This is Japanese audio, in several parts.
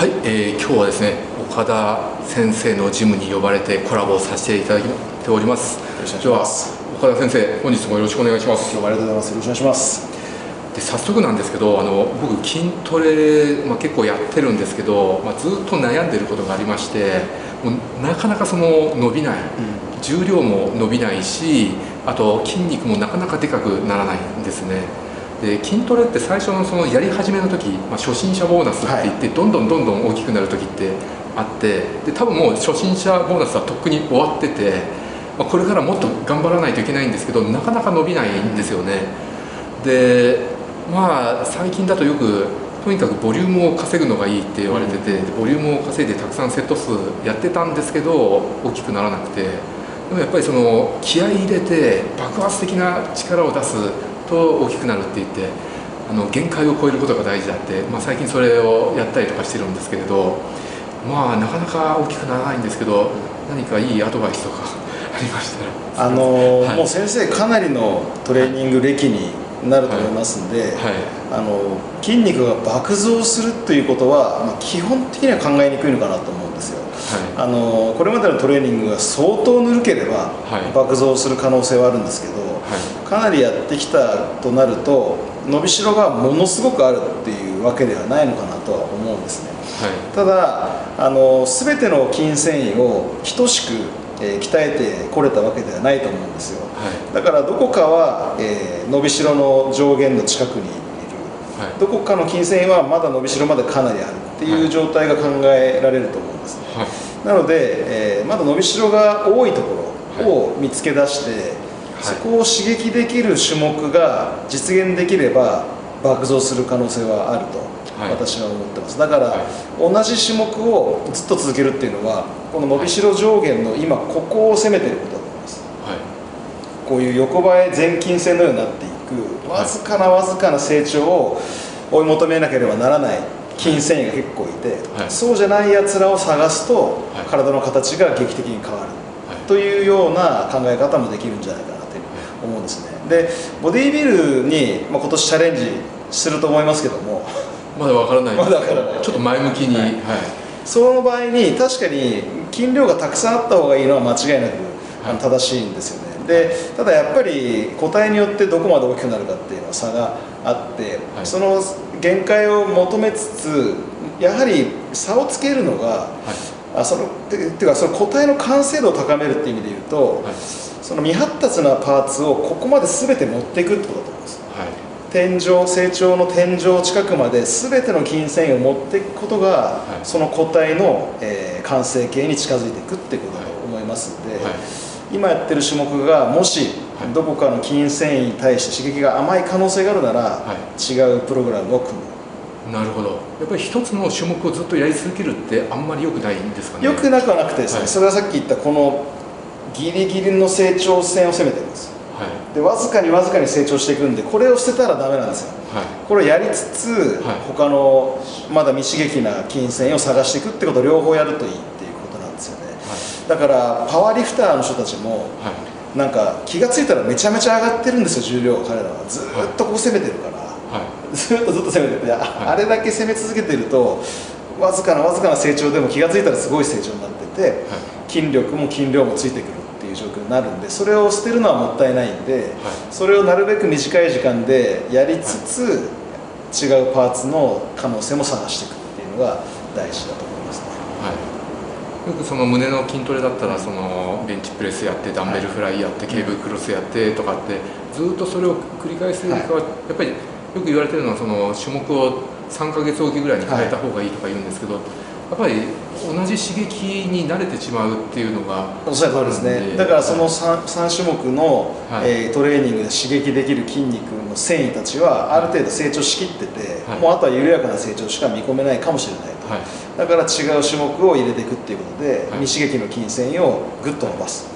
はい、えー、今日はですね岡田先生のジムに呼ばれてコラボさせていただいております。では岡田先生本日もよろしくお願いします今日もありがとうございます。よろしくお願いします。で早速なんですけどあの僕筋トレ、まあ、結構やってるんですけど、まあ、ずっと悩んでることがありましてもうなかなかその伸びない、うん、重量も伸びないしあと筋肉もなかなかでかくならないんですねで筋トレって最初のそのやり始めの時、まあ、初心者ボーナスって言って、どんどんどんどん大きくなる時ってあってで多分もう初心者ボーナスはとっくに終わってて、まあ、これからもっと頑張らないといけないんですけどなかなか伸びないんですよね。でまあ最近だとよくとにかくボリュームを稼ぐのがいいって言われててボリュームを稼いでたくさんセット数やってたんですけど大きくならなくて。でもやっぱりその気合い入れて爆発的な力を出すと大きくなるって言ってあの限界を超えることが大事だって、まあ、最近それをやったりとかしてるんですけれどまあなかなか大きくならないんですけど何かいいアドバイスとか ありましたら。あの、はい、もう先生かなりのトレーニング歴になると思いますんで、はい。はい、あの筋肉が爆増するということは、まあ、基本的には考えにくいのかなと思うあのこれまでのトレーニングが相当ぬるければ爆増する可能性はあるんですけど、かなりやってきたとなると伸びしろがものすごくあるっていうわけではないのかなとは思うんですね、はい、ただあの全ての筋繊維を等しく、えー、鍛えてこれたわけではないと思うんですよ、はい、だからどこかは、えー、伸びしろの上限の近くにいる、はい、どこかの筋繊維はまだ伸びしろまでかなりあるっていう状態が考えられると思うんですね、なので、えー、まだ伸びしろが多いところを見つけ出して、そこを刺激できる種目が実現できれば爆増する可能性はあると私は思ってます。だから同じ種目をずっと続けるっていうのはこの伸びしろ上限の今ここを攻めてることだと思います、こういう横ばえ前筋線のようになっていくわずかなわずかな成長を追い求めなければならない筋繊維が結構いて、そうじゃないやつらを探すと体の形が劇的に変わる。というような考え方もできるんじゃないかな思うんですね。でボディービルに、まあ、今年チャレンジすると思いますけどもまだわからない。まだわからない。ちょっと前向きに、はい、はい、その場合に確かに筋量がたくさんあった方がいいのは間違いなく、はい、正しいんですよね。でただやっぱり個体によってどこまで大きくなるかっていうのは差があって、はい、その限界を求めつつやはり差をつけるのが、はい、あそのていうかその個体の完成度を高めるっていう意味で言うと、その未発達なパーツをここまで全て持っていくってことだと思うんです、はい、天井成長の天井近くまで全ての筋繊維を持っていくことが、はい、その個体の、えー、完成形に近づいていくっていうことだと思いますので、はい、今やってる種目がもしどこかの筋繊維に対して刺激が甘い可能性があるなら、違うプログラムを組む。なるほど。やっぱり一つの種目をずっとやり続けるってあんまり良くないんですかね？良くなくはなくてですね、それはさっき言ったこのギリギリの成長線を攻めてるんです、はい、でわずかにわずかに成長していくんでこれを捨てたらダメなんですよ、はい、これをやりつつ、はい、他のまだ未刺激な筋線を探していくってことを両方やるといいっていうことなんですよね、だからパワーリフターの人たちも、なんか気が付いたらめちゃめちゃ上がってるんですよ重量彼らは。ずっとこう攻めてるから、ずっとずっと攻めててあれだけ攻め続けてるとわずかなわずかな成長でも気が付いたらすごい成長になってて、筋力も筋量もついてくるいう状況になるんでそれを捨てるのはもったいないんで、はい、それをなるべく短い時間でやりつつ、はい、違うパーツの可能性も探していくっていうのが大事だと思いますね。はいよくその胸の筋トレだったらそのベンチプレスやってダンベルフライやってケーブルクロスやってとかってずっとそれを繰り返すよりかはやっぱりよく言われてるのはその種目を3か月おきぐらいに変えた方がいいとか言うんですけど、やっぱり同じ刺激に慣れてしまうっていうのがおっしゃる通りですね。だからその 3, 3種目の、はい、えー、トレーニングで刺激できる筋肉の繊維たちはある程度成長しきってて、はい、もうあとは緩やかな成長しか見込めないかもしれない。と、はい、だから違う種目を入れていくっていうことで、未刺激の筋繊維をぐっと伸ばす。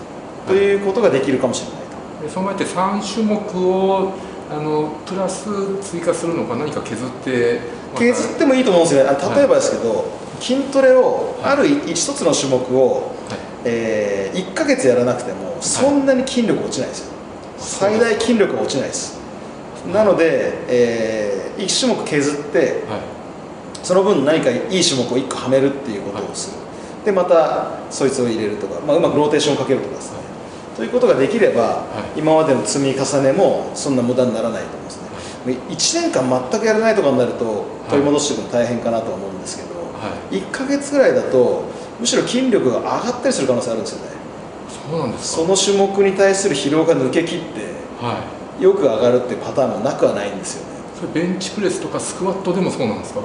ということができるかもしれないと、その場合って3種目をあのプラス追加するのか何か削って削ってもいいと思うんですよね。例えばですけど、筋トレをある一つの種目を、はい、えー、1か月やらなくてもそんなに筋力落ちないですよ、最大筋力が落ちないです。なので、えー、1種目削って、はい、その分何かいい種目を1個はめるっていうことをする、でまたそいつを入れるとか、まあ、うまくローテーションをかけるとかですね、ということができれば、今までの積み重ねもそんな無駄にならないと思うんですね。1年間全くやらないとかになると取り戻していくの大変かなとは思うんですけど、1か月ぐらいだとむしろ筋力が上がったりする可能性あるんですよね。そうなんですその種目に対する疲労が抜けきって、はい、よく上がるっていうパターンもなくはないんですよね。それベンチプレスとかスクワットでもそうなんですか？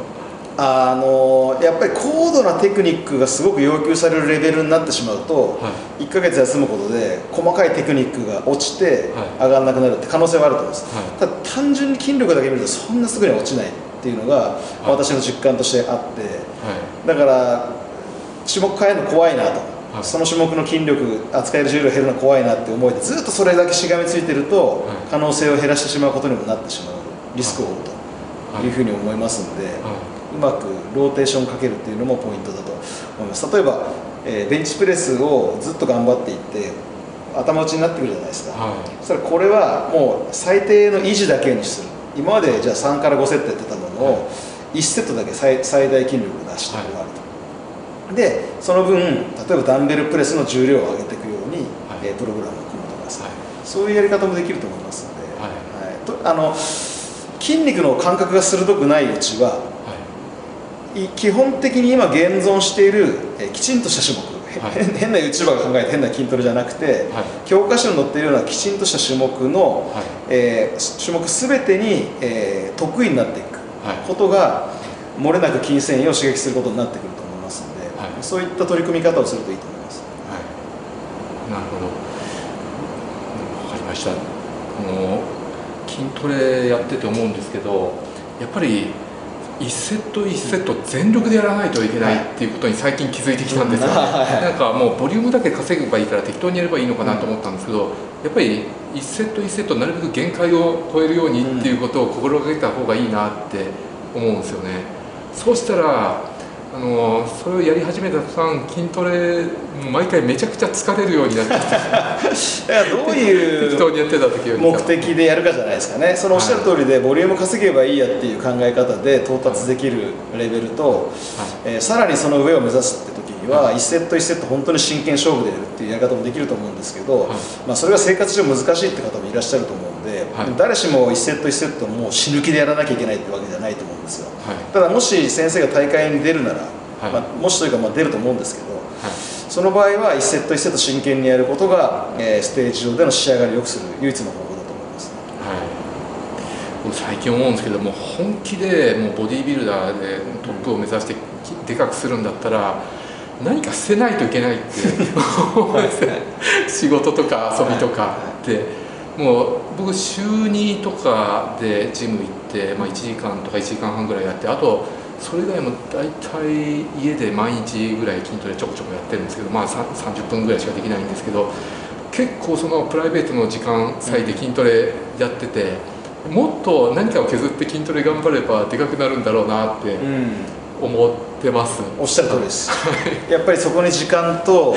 あのやっぱり高度なテクニックがすごく要求されるレベルになってしまうと、はい、1か月休むことで細かいテクニックが落ちて上がらなくなるって可能性はあると思います、はい、ただ単純に筋力だけ見るとそんなすぐに落ちないっていうのが私の実感としてあって、だから種目変えるの怖いなと、その種目の筋力扱える重量減るの怖いなって思いでずっとそれだけしがみついてると、可能性を減らしてしまうことにもなってしまうリスクを負うとい。うふうに思いますので、うまくローテーションかけるっていうのもポイントだと思います。例えば、えー、ベンチプレスをずっと頑張っていって頭打ちになってくるじゃないですか、はい、そしたらこれはもう最低の維持だけにする。今までじゃあ3から5セットやってたものを1セットだけ最最大筋力を出して終わると、はい、でその分例えばダンベルプレスの重量を上げていくように、はい、えー、プログラムを組むとかですね、そういうやり方もできると思いますので、はい。とあの筋肉の感覚が鋭くないうちは基本的に今現存している、えきちんとした種目はい、変な YouTuber が考えた変な筋トレじゃなくて、はい、教科書に載っているようなきちんとした種目の、はい、えー、種目全てに、えー、得意になっていくことが、漏れなく筋繊維を刺激することになってくると思いますので、そういった取り組み方をするといいと思います。なるほど。分かりました。この筋トレやってて思うんですけどやっぱり1セット1セット全力でやらないといけないっていうことに最近気づいてきたんですよ、ね、なんかもうボリュームだけ稼げばいいから適当にやればいいのかなと思ったんですけどやっぱり1セット1セットなるべく限界を超えるようにっていうことを心がけた方がいいなって思うんですよね。そうしたらあのそれをやり始めた途端筋トレ毎回めちゃくちゃ疲れるようになって どういう目的でやるかじゃないですかね。そのおっしゃる通りでボリューム稼げばいいやっていう考え方で到達できるレベルと、はい、えー、さらにその上を目指すって時には1セット1セット本当に真剣勝負でやるっていうやり方もできると思うんですけど、はい、まあ、それが生活上難しいって方もいらっしゃると思うんで、はい、誰しも1セット1セットもう死ぬ気でやらなきゃいけないってわけじゃないと思うんですよ、ただもし先生が大会に出るなら、まあ、もしというかまあ出ると思うんですけど、その場合は1セット1セット真剣にやることが、えー、ステージ上での仕上がりを良くする唯一の方法だと思います、はい、最近思うんですけども本気でもうボディービルダーでトップを目指してでかくするんだったら何か捨てないといけないって仕事とか遊びとかって。もう僕週2とかでジム行って、まあ、1時間とか1時間半ぐらいやってあとそれ以外も大体家で毎日ぐらい筋トレちょこちょこやってるんですけどまあ30分ぐらいしかできないんですけど結構そのプライベートの時間割いて筋トレやってて、もっと何かを削って筋トレ頑張ればでかくなるんだろうなって思ってます、おっしゃる通りです。やっぱりそこに時間と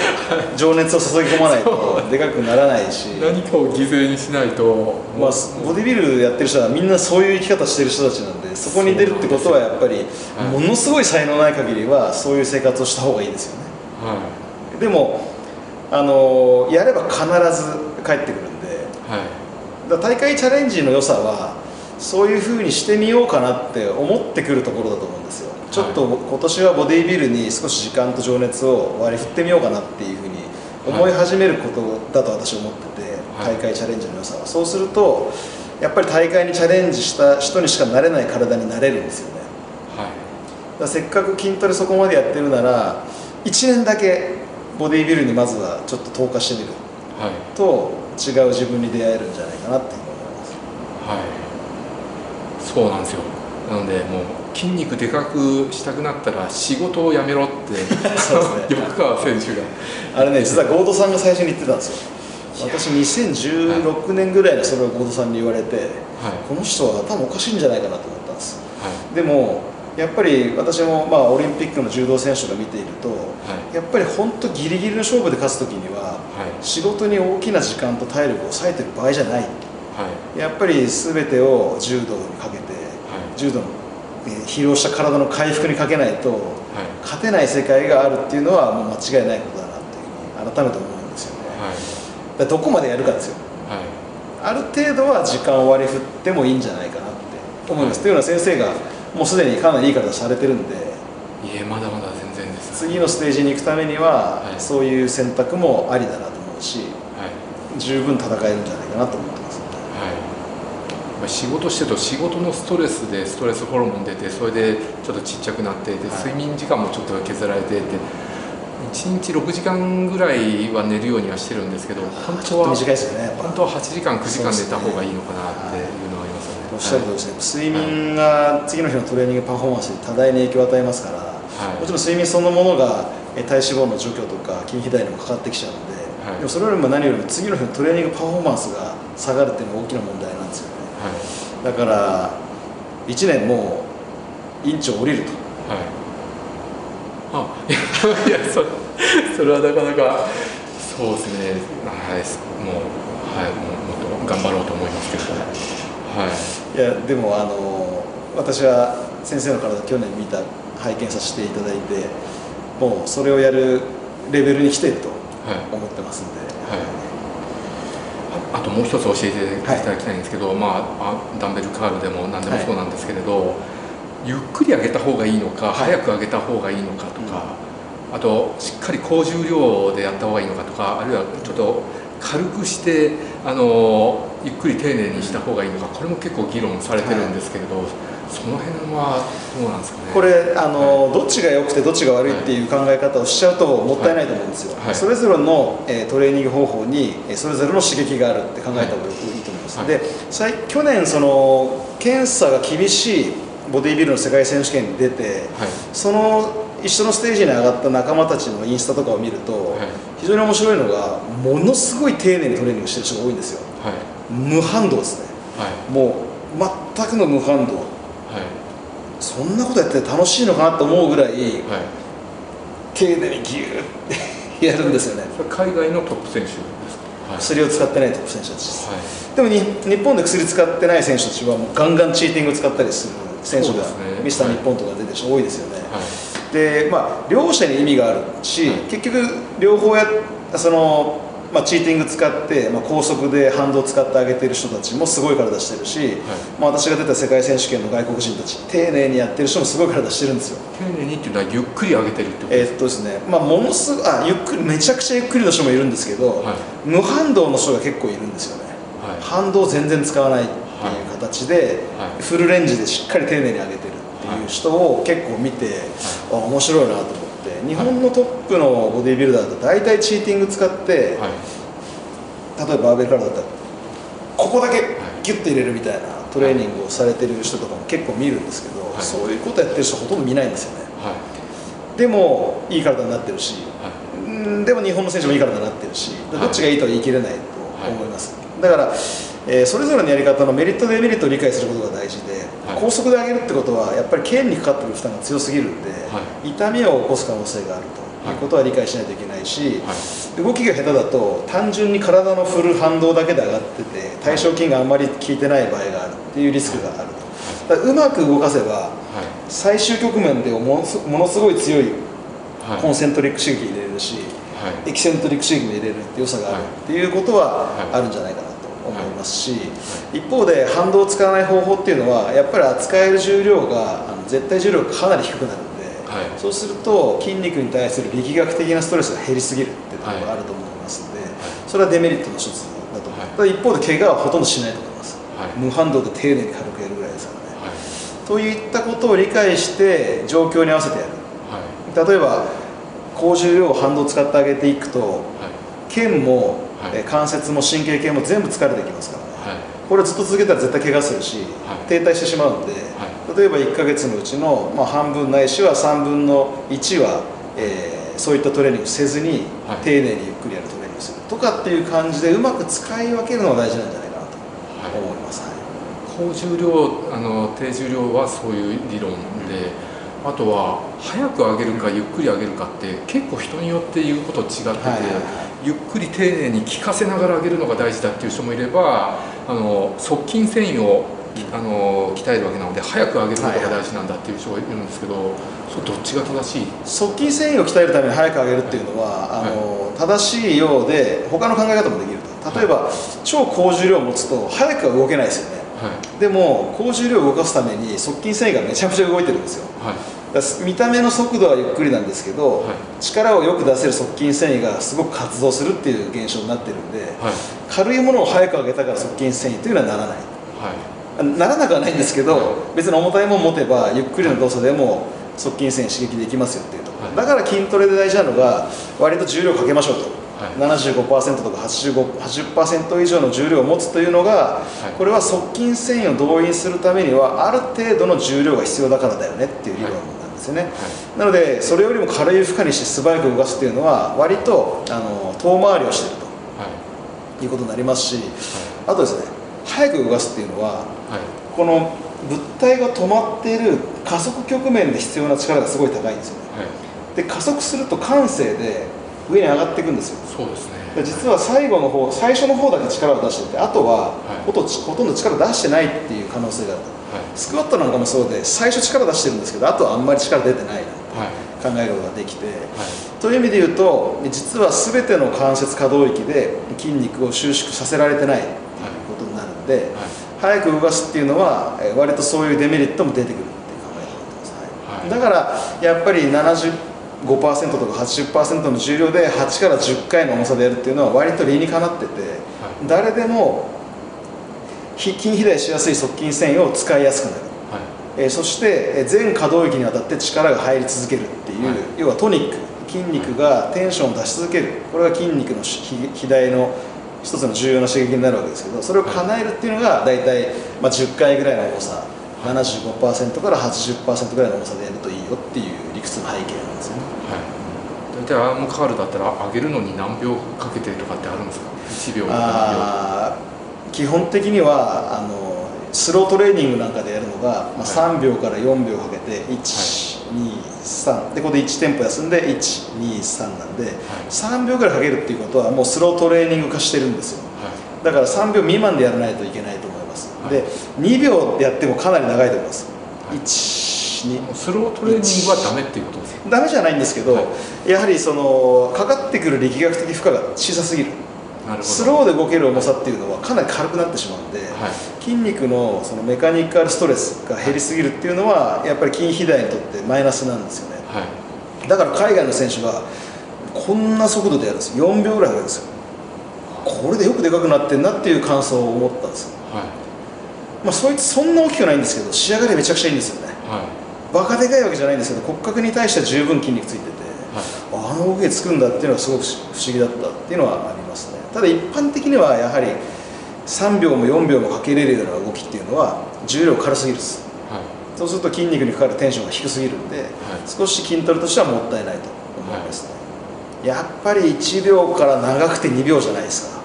情熱を注ぎ込まないとでかくならないし。何かを犠牲にしないと、まあ、ボディビルやってる人はみんなそういう生き方してる人たちなんでそこに出るってことはやっぱりものすごい才能ない限りはそういう生活をした方がいいですよね、はい、でもあのやれば必ず帰ってくるんで、はい、だ大会チャレンジの良さはそういうふうにしてみようかなって思ってくるところだと思うんですよちょっと今年はボディービルに少し時間と情熱を割り振ってみようかなっていうふうに思い始めることだと私は思ってて、大会チャレンジの良さは。そうするとやっぱり大会にチャレンジした人にしかなれない体になれるんですよね、はい、だせっかく筋トレそこまでやってるなら1年だけボディービルにまずはちょっと投下してみる、はい、と違う自分に出会えるんじゃないかなって思います。はい。そうなんですよなのでもう筋肉でかくしたくなったら仕事を辞めろって。横川選手が。あれね実は合同さんが最初に言ってたんですよ。私2016年ぐらいにそれを合同さんに言われて、はい、この人は頭おかしいんじゃないかなと思ったんです、はい、でもやっぱり私もまあオリンピックの柔道選手が見ていると、はい、やっぱり本当ギリギリの勝負で勝つ時には、仕事に大きな時間と体力を割いてる場合じゃない、やっぱり全てを柔道にかけて、柔道の疲労した体の回復にかけないと、勝てない世界があるっていうのはもう間違いないことだなっていうふうに改めて思うんですよね、はい、どこまでやるかですよ、はい、ある程度は時間を割り振ってもいいんじゃないかなって思います、はい、というのは先生がもうすでにかなりいい体されてるんで。いえまだまだ全然です。次のステージに行くためには、はい、そういう選択もありだなと思うし、はい、十分戦えるんじゃないかなと思ってます、ね、はい、仕事してると仕事のストレスでストレスホルモン出てそれでちょっとちっちゃくなってで、睡眠時間もちょっと削られてって1日6時間ぐらいは寝るようにはしてるんですけど本当は短いですよね本当は8時間9時間寝た方がいいのかなっていうのはありますよね、おっしゃるとりですね、睡眠が次の日のトレーニングパフォーマンスに多大に影響を与えますから、はい、もちろん睡眠そのものが体脂肪の除去とか筋肥大にもかかってきちゃうので、はい、でもそれよりも何よりも次の日のトレーニングパフォーマンスが下がるっていうのが大きな問題だから1年もう院長降りると、はい、あいやそ それはなかなかそうですね。はいもうはいもうもっと頑張ろうと思いますけど。はい。いやでもあの私は先生の体去年見た拝見させていただいてもうそれをやるレベルに来てると思ってますんで、はい、はい、あともう一つ教えていただきたいんですけど、はい、まあ、ダンベルカールでも何でもそうなんですけれど、はい、ゆっくり上げた方がいいのか、早く上げた方がいいのかとか、うん、あとしっかり高重量でやった方がいいのかとかあるいはちょっと軽くしてあのゆっくり丁寧にした方がいいのかこれも結構議論されてるんですけれど。その辺はどうなんですかね？これあの、はい、どっちが良くてどっちが悪いっていう考え方をしちゃうともったいないと思うんですよ、はい、それぞれの、えー、トレーニング方法にそれぞれの刺激があるって考えた方がいいと思います、はい、で去年その検査が厳しいボディビルの世界選手権に出て、その一緒のステージに上がった仲間たちのインスタとかを見ると、非常に面白いのがものすごい丁寧にトレーニングしてる人が多いんですよ、無反動ですね、もう全くの無反動そんなことやって楽しいのかなと思うぐらい、丁寧にギューってやるんですよね。海外のトップ選手ですか、はい、薬を使ってないトップ選手たちです、はい、でもに日本で薬使ってない選手たちはもうガンガンチーティングを使ったりする選手が、ね、ミスター日本とか出てる人多いですよね、はい、でまあ両者に意味があるし、結局両方やそのまあ、チーティング使って、まあ、高速で反動を使ってあげてる人たちもすごい体してるし、はい、まあ、私が出た世界選手権の外国人たち丁寧にやってる人もすごい体してるんですよ。丁寧にっていうのはゆっくり上げてるってことですか？えー、っとですね、まあ、ものすごあゆっくりめちゃくちゃゆっくりの人もいるんですけど、はい、無反動の人が結構いるんですよね、はい、反動全然使わないっていう形で、フルレンジでしっかり丁寧に上げてるっていう人を結構見て、あ面白いなと思って。日本のトップのボディービルダーだと大体チーティング使って、はい、例えばバーベルカーだったらここだけギュッと入れるみたいなトレーニングをされてる人とかも結構見るんですけど、はい、そういうことやってる人ほとんど見ないんですよね、はい、でもいい体になってるし、はい、でも日本の選手もいい体になってるしどっちがいいとは言い切れないと思います、だからえー、それぞれのやり方のメリットデメリットを理解することが大事で、はい、高速で上げるってことはやっぱり腱にかかっている負担が強すぎるんで、はい、痛みを起こす可能性があるということは理解しないといけないし、はい、動きが下手だと単純に体の振る反動だけで上がってて対象筋があんまり効いてない場合があるっていうリスクがあると、うまく動かせば、最終局面でものすごい強いコンセントリック刺激入れれるし、エキセントリック刺激も入れれるって良さがあるっていうことはあるんじゃないかますし、一方で反動を使わない方法っていうのはやっぱり扱える重量があの絶対重量がかなり低くなるんで、はい、そうすると筋肉に対する力学的なストレスが減りすぎるっていうところがあると思いますので、それはデメリットの一つだと思います、はい、一方で怪我はほとんどしないと思います、無反動で丁寧に軽くやるぐらいですからね、といったことを理解して状況に合わせてやる、例えば高重量を反動を使ってあげていくと、腱もはい、関節も神経系も全部疲れてきますからね、はい、これずっと続けたら絶対怪我するし、はい、停滞してしまうので、例えば1か月のうちの、まあ、半分ないしは3分の1は、えー、そういったトレーニングせずに、丁寧にゆっくりやるトレーニングする。とかっていう感じでうまく使い分けるのが大事なんじゃないかなと思います、高重量あの低重量はそういう理論で、うん、あとは早く上げるかゆっくり上げるかって結構人によって言うこと違ってて、ゆっくり丁寧に効かせながら上げるのが大事だっていう人もいればあの側筋繊維をあの鍛えるわけなので早く上げることが大事なんだっていう人がいるんですけど、それどっちが正しい？側筋繊維を鍛えるために早く上げるっていうのは、はい、あの正しいようで他の考え方もできると。例えば、超高重量を持つと早くは動けないですよね、でも高重量を動かすために側筋繊維がめちゃめちゃ動いてるんですよ、見た目の速度はゆっくりなんですけど、力をよく出せる側筋繊維がすごく活動するっていう現象になってるんで、軽いものを早く上げたから側筋繊維というのはならない、ならなくはないんですけど、別に重たいもの持てばゆっくりの動作でも側筋繊維刺激できますよっていうと、だから筋トレで大事なのが割と重量かけましょうと。はい、75%とか80%以上の重量を持つというのが、はい、これは側筋繊維を動員するためにはある程度の重量が必要だからだよねっていう理論なんですよね、はい、なのでそれよりも軽い負荷にして素早く動かすっていうのは割とあの遠回りをしていると、い、うことになりますし、あとですね早く動かすっていうのは、この物体が止まっている加速局面で必要な力がすごい高いんですよね、で加速すると感性で上に上がっていくんですよ。そうですね。実は最後の方最初の方だけ力を出しててあとはほと,、ほとんど力出してないっていう可能性がある、はい、スクワットなんかもそうで最初力出してるんですけどあとはあんまり力出てない。考えることができて、はい、という意味で言うと実は全ての関節可動域で筋肉を収縮させられてない。ってい。うことになるんで、はい、早く動かすっていうのは割とそういうデメリットも出てくるっていう考え方になってます、だからやっぱり70 5%とか80%の重量で8から10回の重さでやるっていうのは割と理にかなってて、はい、誰でも筋肥大しやすい側筋繊維を使いやすくなる、はい、えー、そして全可動域にわたって力が入り続けるっていう、はい、要はトニック。筋肉がテンションを出し続ける。これが筋肉の肥大の一つの重要な刺激になるわけですけどそれを叶えるっていうのが大体、まあ、10回ぐらいの重さ。75%から80%ぐらいの重さでやるといいよっていう理屈の背景なんです。大体アームカールだったら上げるのに何秒かけてとかってあるんですか？1秒基本的にはあのスロートレーニングなんかでやるのが、まあ、3秒から4秒かけて123、はい、でここで1テンポ休んで123なんで、はい、3秒ぐらいかけるっていうことはもうスロートレーニング化してるんですよ、はい、だから3秒未満でやらないといけないと思います、で2秒やってもかなり長いと思います、1スロートレーニングはダメっていうことですかダメじゃないんですけど、やはりそのかかってくる力学的負荷が小さすぎる。スローで動ける重さっていうのはかなり軽くなってしまうんで、はい、筋肉のそのメカニカルストレスが減りすぎるっていうのはやっぱり筋肥大にとってマイナスなんですよね、はい、だから海外の選手がこんな速度でやるんです。4秒ぐらいかるんですよ。これでよくでかくなってんなっていう感想を思ったんですよ、はい。まあ、そいつそんな大きくないんですけど仕上がりめちゃくちゃいいんですよね、はい、バカでかいわけじゃないんですけど骨格に対しては十分筋肉ついててあの動きでつくんだっていうのはすごく不思議だったっていうのはありますね。ただ一般的にはやはり3秒も4秒もかけれるような動きっていうのは重量軽すぎるです、はい、そうすると筋肉にかかるテンションが低すぎるんで、はい、少し筋トレとしてはもったいないと思いますね、はい、やっぱり1秒から長くて2秒じゃないですか、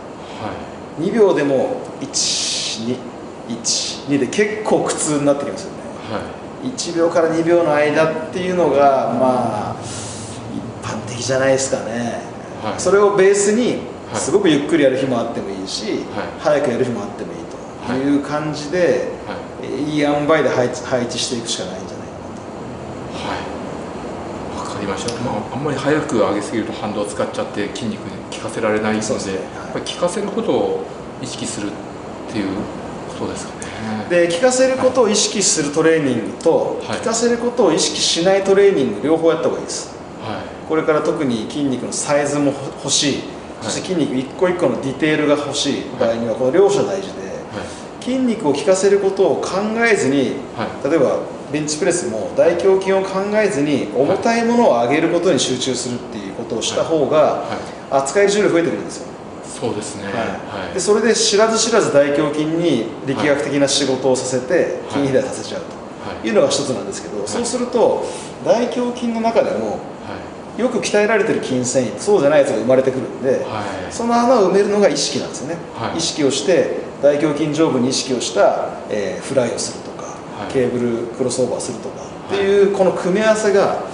はい、2秒でも121で結構苦痛になってきますよね、はい、1秒から2秒の間っていうのがまあ般的じゃないですかね、はい、それをベースにすごくゆっくりやる日もあってもいいし、はい、早くやる日もあってもいいとい。う感じで、はい、いい塩梅で配置配置していくしかないんじゃないかなと。はい。わかりました、まあ、あんまり早く上げすぎると反動を使っちゃって筋肉に効かせられないので、ね。はい、効かせることを意識するっていうことですかね。で効かせることを意識するトレーニングと、効かせることを意識しないトレーニング両方やった方がいいです。これから特に筋肉のサイズも欲しい。そして筋肉一個一個のディテールが欲しい。場合にはこの両者大事で、筋肉を効かせることを考えずに、例えばベンチプレスも大胸筋を考えずに重たいものを上げることに集中するっていうことをした方が扱える重量増えてくるんですよそうですね、はい、でそれで知らず知らず大胸筋に力学的な仕事をさせて筋肥大させちゃうとい。うのが一つなんですけど、そうすると大胸筋の中でもよく鍛えられてる筋繊維そうじゃないやつが生まれてくるんで、はい、その穴を埋めるのが意識なんですよね、はい、意識をして大胸筋上部に意識をした、えー、フライをするとか、はい、ケーブルクロスオーバーするとかっていうこの組み合わせが、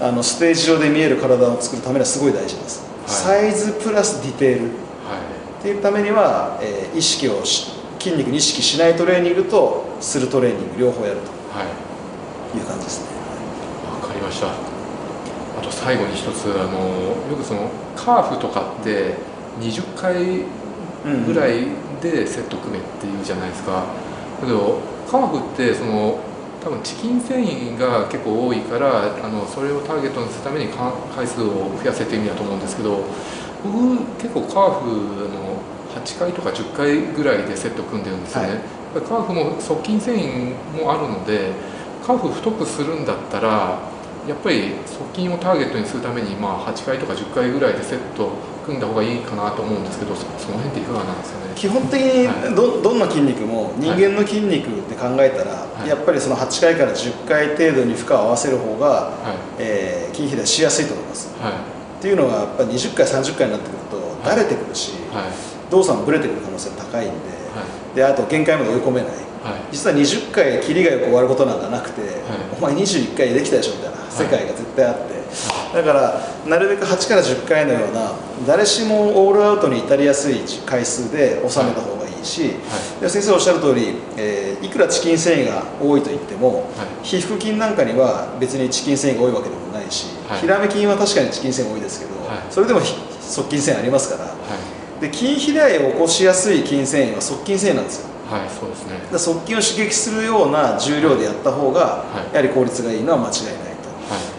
あのステージ上で見える体を作るためにはすごい大事です、サイズプラスディテールっていうためには、えー、意識をし筋肉に意識しないトレーニングとするトレーニング両方やると。い。う感じですね。わ、はい、かりました。あと最後に一つあのよくそのカーフとかって20回ぐらいでセット組めっていうじゃないですか、だけどカーフってその多分チキン繊維が結構多いからあのそれをターゲットにするために回数を増やせて意味だと思うんですけど僕結構カーフの8回とか10回ぐらいでセット組んでるんですよね、はい、カーフも側筋繊維もあるのでカーフ太くするんだったらやっぱり側筋をターゲットにするために、まあ、8回とか10回ぐらいでセット組んだ方がいいかなと思うんですけどその辺っていかがなんですかね。基本的にど,、どんな筋肉も人間の筋肉って考えたら、はい、やっぱりその8回から10回程度に負荷を合わせる方が、はい、えー、筋肥大しやすいと思います、はい、っていうのはやっぱり20回30回になってくるとだれてくるし、動作もぶれてくる可能性が高いんで,、であと限界まで追い込めない、実は20回切りがよく終わることなんかなくて、お前21回できたでしょみたいな世界が絶対あって、だからなるべく8から10回のような誰しもオールアウトに至りやすい回数で収めた方がいいし、はい、先生おっしゃる通り、えー、いくらチキン繊維が多いと言っても、はい、皮膚筋なんかには別にチキン繊維が多いわけでもないし、はい、ヒラメ筋は確かにチキン繊維多いですけど、それでも側筋繊維ありますから、で筋肥大を起こしやすい筋繊維は側筋繊維なんですよ。はいそうですね。側筋を刺激するような重量でやった方が、やはり効率がいいのは間違いない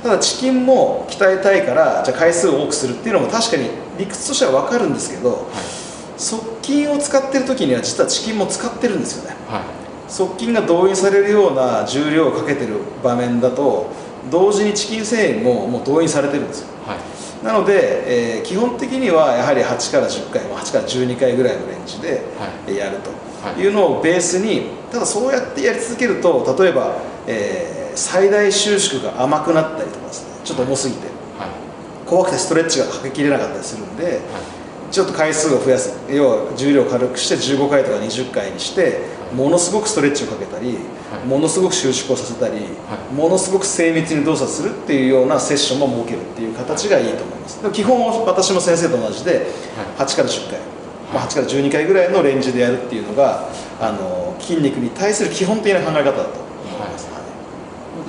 ただチキンも鍛えたいからじゃあ回数を多くするっていうのも確かに理屈としては分かるんですけど、はい、側筋を使ってる時には実はチキンも使ってるんですよね、はい、側筋が動員されるような重量をかけてる場面だと同時にチキン繊維ももう動員されてるんですよ、はい、なので、えー、基本的にはやはり8から10回8から12回ぐらいのレンジでやると。いうのをベースにただそうやってやり続けると例えば、えー最大収縮が甘くなったりとかですね。ちょっと重すぎて、はい、怖くてストレッチがかけきれなかったりするんで、はい、ちょっと回数を増やす。要は重量を軽くして15回とか20回にしてものすごくストレッチをかけたり、ものすごく収縮をさせたり、ものすごく精密に動作するっていうようなセッションも設けるっていう形がいいと思います。でも基本は私も先生と同じで8から10回、まあ、8から12回ぐらいのレンジでやるっていうのがあの筋肉に対する基本的な考え方だと思います、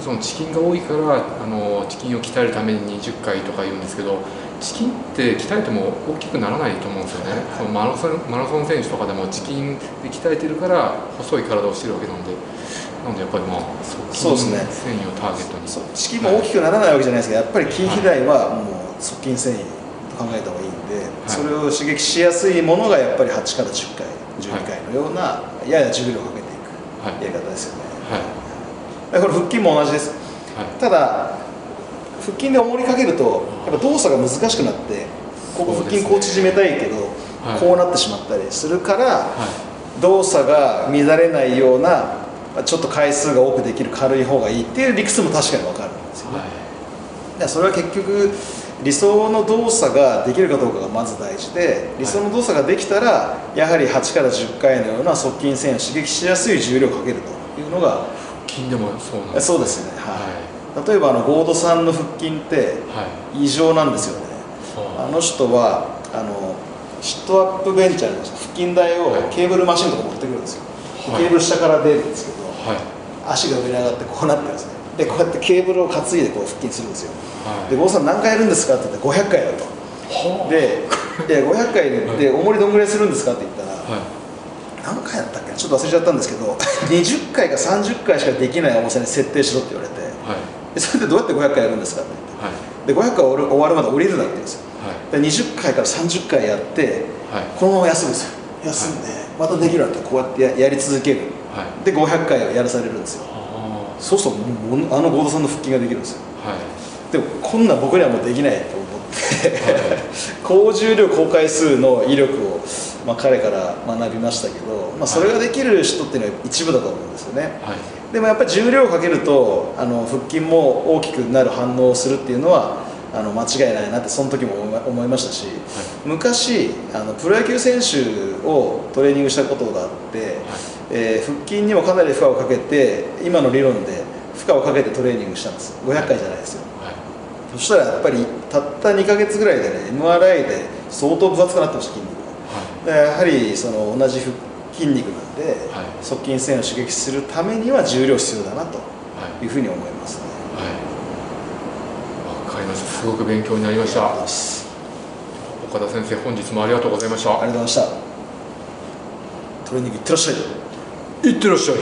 そのチキンが多いからあのチキンを鍛えるために20回とか言うんですけどチキンって鍛えても大きくならないと思うんですよね、そのマラソンマラソン選手とかでもチキンで鍛えてるから細い体をしてるわけなんで。なのでやっぱりまあそうですね。繊維をターゲットに。チキンも大きくならないわけじゃないですけどやっぱり筋肥大はもう側筋繊維と考えた方がいいんで、はい、それを刺激しやすいものがやっぱり8から10回12回のような、やや重量をかけていくやり方ですよね、はい。これ腹筋も同じです、はい、ただ腹筋で重りかけるとやっぱ動作が難しくなってここ腹筋こう縮めたいけど、はい、こうなってしまったりするから、はい、動作が乱れないようなちょっと回数が多くできる軽い方がいいっていう理屈も確かに分かるんですよね、はい、それは結局理想の動作ができるかどうかがまず大事で理想の動作ができたらやはり8から10回のような側筋線を刺激しやすい重量をかけるというのが筋でもそうなんですそうですね。はい、例えばあのゴードさんの腹筋って異常なんですよね、はい、あの人はあのシットアップベンチャーの腹筋台をケーブルマシンとか持ってくるんですよ、はい、ケーブル下から出るんですけど、はい、足が上に上がってこうなってるんですね。でこうやってケーブルを担いでこう腹筋するんですよ、はい、でゴードさん何回やるんですかって言って500回やるとでいや500回で重りどんぐらいするんですかって言ったら、何回やったっけちょっと忘れちゃったんですけど 20回か30回しかできない重さに設定しろって言われて、はい、それでどうやって500回やるんですかって言って、はい、で500回終わるまで降りるなって言うんですよ、はい、で20回から30回やって、はい、このまま休むんですよ。休んで、またできるなってこうやってややり続ける、はい、で500回をやらされるんですよ。そうするとあの合田さんの腹筋ができるんですよ、はい、でもこんな僕にはもうできないと思って、はい、高重量高回数の威力をまあ、彼から学びましたけど、まあ、それができる人っていうのは一部だと思うんですよね、はい、でもやっぱり重量をかけるとあの腹筋も大きくなる反応をするっていうのはあの間違いないなってその時も思いましたし、はい、昔あのプロ野球選手をトレーニングしたことがあって、はい、えー、腹筋にもかなり負荷をかけて今の理論で負荷をかけてトレーニングしたんです。500回じゃないですよ、そしたらやっぱりたった2か月ぐらいでね MRI で相当分厚くなってました筋肉やはりその同じ腹筋肉なんで、はい、側筋線を刺激するためには重量必要だなとい。うふうに思いますね。はい。わ、かりました。すごく勉強になりました。岡田先生本日もありがとうございました。ありがとうございました。トレーニングいってらっしゃいいってらっしゃい